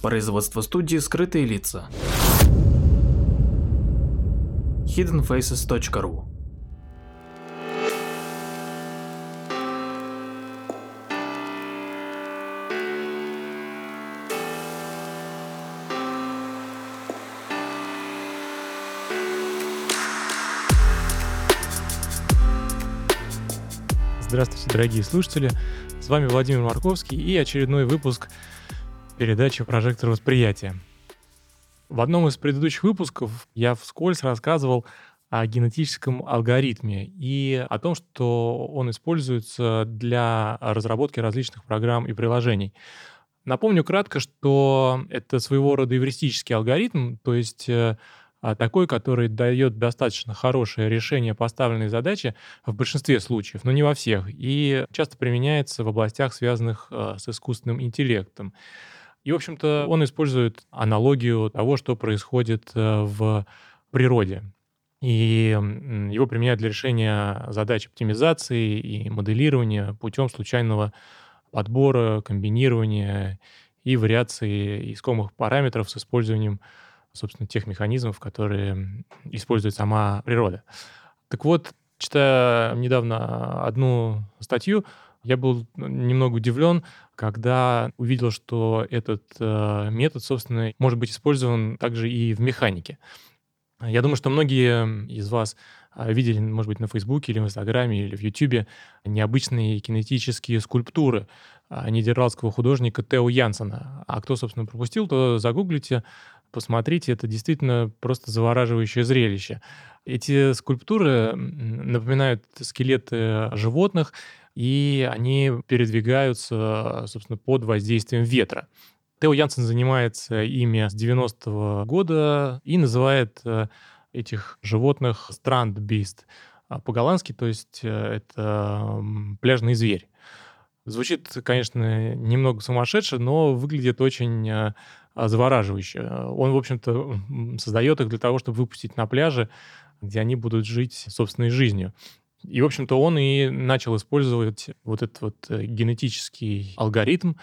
Производство студии «Скрытые лица». hiddenfaces.ru Здравствуйте, дорогие слушатели. С вами Владимир Марковский и очередной выпуск передачи «Прожектор восприятия». В одном из предыдущих выпусков я вскользь рассказывал о генетическом алгоритме и о том, что он используется для разработки различных программ и приложений. Напомню кратко, что это своего рода эвристический алгоритм, то есть э, а, такой, который дает достаточно хорошее решение поставленной задачи в большинстве случаев, но не во всех, и часто применяется в областях, связанных э, с искусственным интеллектом. И, в общем-то, он использует аналогию того, что происходит э, в природе. И его применяют для решения задач оптимизации и моделирования путем случайного подбора, комбинирования и вариации искомых параметров с использованием собственно, тех механизмов, которые использует сама природа. Так вот, читая недавно одну статью, я был немного удивлен, когда увидел, что этот э, метод, собственно, может быть использован также и в механике. Я думаю, что многие из вас а, видели, может быть, на Фейсбуке или в Инстаграме или в Ютубе необычные кинетические скульптуры а, нидерландского художника Тео Янсена. А кто, собственно, пропустил, то загуглите, посмотрите, это действительно просто завораживающее зрелище. Эти скульптуры напоминают скелеты животных, и они передвигаются, собственно, под воздействием ветра. Тео Янсен занимается ими с 90-го года и называет э, этих животных страндбист по-голландски, то есть э, это пляжный зверь. Звучит, конечно, немного сумасшедше, но выглядит очень э, завораживающе. Он, в общем-то, создает их для того, чтобы выпустить на пляже, где они будут жить собственной жизнью. И, в общем-то, он и начал использовать вот этот вот э, генетический алгоритм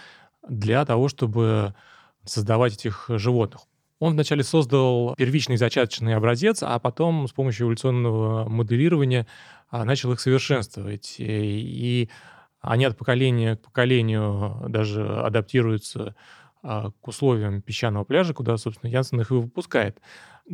для того, чтобы создавать этих животных. Он вначале создал первичный зачаточный образец, а потом с помощью эволюционного моделирования а, начал их совершенствовать. И они от поколения к поколению даже адаптируются а, к условиям песчаного пляжа, куда, собственно, Янсен их и выпускает.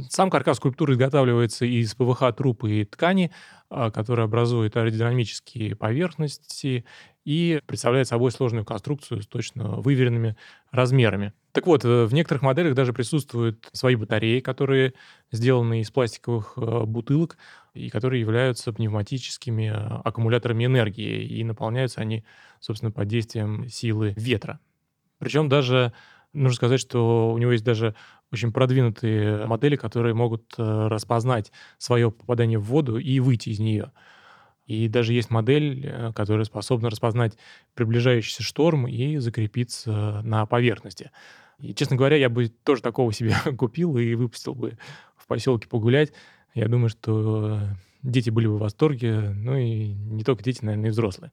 Сам каркас скульптуры изготавливается из ПВХ трупа и ткани, а, которые образуют аэродинамические поверхности и представляет собой сложную конструкцию с точно выверенными размерами. Так вот, э, в некоторых моделях даже присутствуют свои батареи, которые сделаны из пластиковых э, бутылок и которые являются пневматическими э, аккумуляторами энергии, и наполняются они, собственно, под действием силы ветра. Причем даже нужно сказать, что у него есть даже очень продвинутые модели, которые могут распознать свое попадание в воду и выйти из нее. И даже есть модель, э, которая способна распознать приближающийся шторм и закрепиться на поверхности. И, честно говоря, я бы тоже такого себе купил и выпустил бы в поселке погулять. Я думаю, что дети были бы в восторге, ну и не только дети, наверное, и взрослые.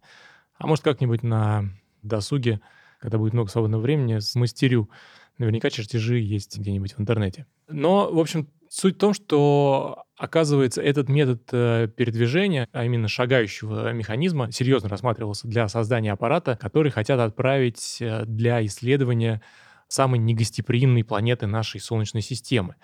А может, как-нибудь на досуге, когда будет много свободного времени, смастерю. Наверняка чертежи есть где-нибудь в интернете. Но, в общем, Суть в том, что, оказывается, этот метод э, передвижения, а именно шагающего механизма, серьезно рассматривался для создания аппарата, который хотят отправить э, для исследования самой негостеприимной планеты нашей Солнечной системы,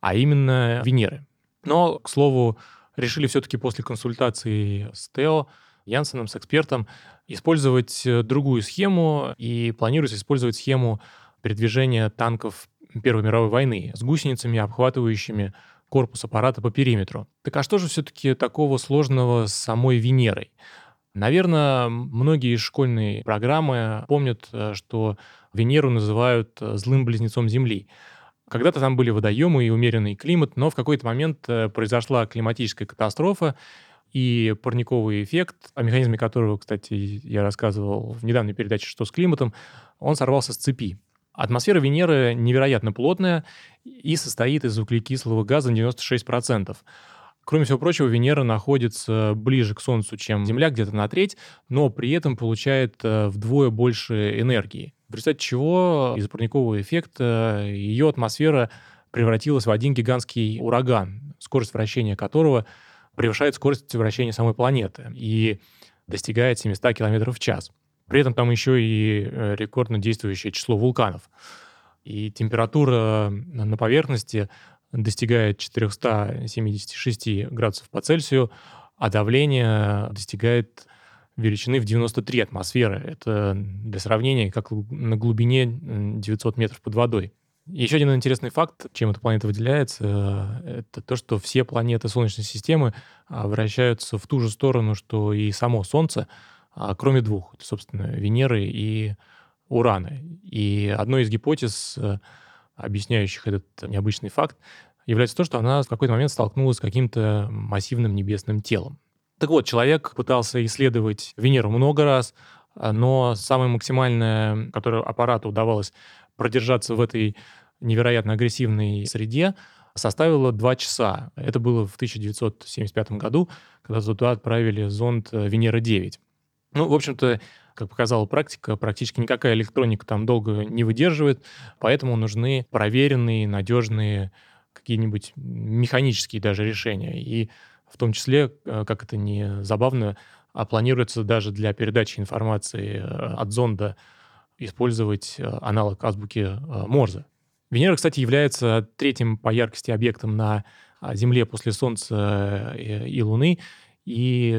а именно Венеры. Но, к слову, решили все-таки после консультации с Тео, Янсеном, с экспертом, использовать э, другую схему, и планируется использовать схему передвижения танков Первой мировой войны с гусеницами, обхватывающими корпус аппарата по периметру. Так а что же все-таки такого сложного с самой Венерой? Наверное, многие из школьной программы помнят, э, что Венеру называют э, злым близнецом Земли. Когда-то там были водоемы и умеренный климат, но в какой-то момент произошла климатическая катастрофа, и парниковый эффект, о механизме которого, кстати, я рассказывал в недавней передаче «Что с климатом», он сорвался с цепи. Атмосфера Венеры невероятно плотная и состоит из углекислого газа 96%. Кроме всего прочего, Венера находится ближе к Солнцу, чем Земля, где-то на треть, но при этом получает э, вдвое больше энергии. В результате чего из-за парникового эффекта ее атмосфера превратилась в один гигантский ураган, скорость вращения которого превышает скорость вращения самой планеты и достигает 700 км в час. При этом там еще и э, рекордно действующее число вулканов. И температура на поверхности достигает 476 градусов по Цельсию, а давление достигает величины в 93 атмосферы. Это для сравнения как на глубине 900 метров под водой. Еще один интересный факт, чем эта планета выделяется, это то, что все планеты Солнечной системы а, вращаются в ту же сторону, что и само Солнце, а, кроме двух, собственно, Венеры и Урана. И одной из гипотез, э, объясняющих этот необычный факт, является то, что она в какой-то момент столкнулась с каким-то массивным небесным телом. Так вот, человек пытался исследовать Венеру много раз, а, но самое максимальное, которое аппарату удавалось продержаться в этой невероятно агрессивной среде, составило 2 часа. Это было в 1975 году, когда туда отправили зонд э, Венера-9. Ну, в общем-то, как показала практика, практически никакая электроника там долго не выдерживает, поэтому нужны проверенные, надежные какие-нибудь механические даже решения. И в том числе, э, как это не забавно, а планируется даже для передачи информации э, от зонда использовать э, аналог азбуки Морзе. Венера, кстати, является третьим по яркости объектом на Земле после Солнца и Луны, и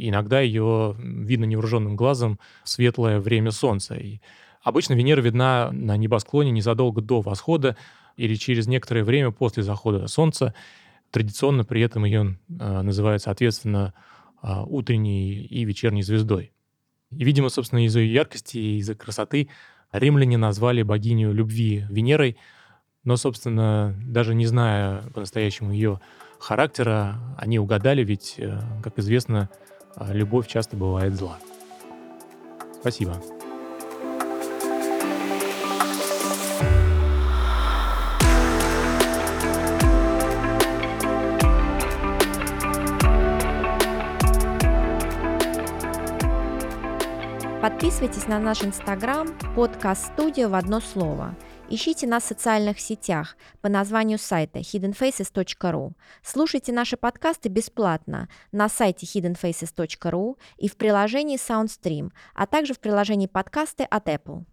иногда ее видно невооруженным глазом в светлое время Солнца. И обычно Венера видна на небосклоне незадолго до восхода или через некоторое время после захода Солнца. Традиционно при этом ее э, называют, соответственно, э, утренней и вечерней звездой. И, видимо, собственно, из-за ее яркости и из-за красоты римляне назвали богиню любви Венерой, но, собственно, даже не зная по-настоящему ее характера они угадали, ведь, э, как известно, э, любовь часто бывает зла. Спасибо. Подписывайтесь на наш инстаграм подкаст студия в одно слово – Ищите нас в социальных сетях по названию сайта hiddenfaces.ru. Слушайте наши подкасты бесплатно на сайте hiddenfaces.ru и в приложении SoundStream, а также в приложении подкасты от Apple.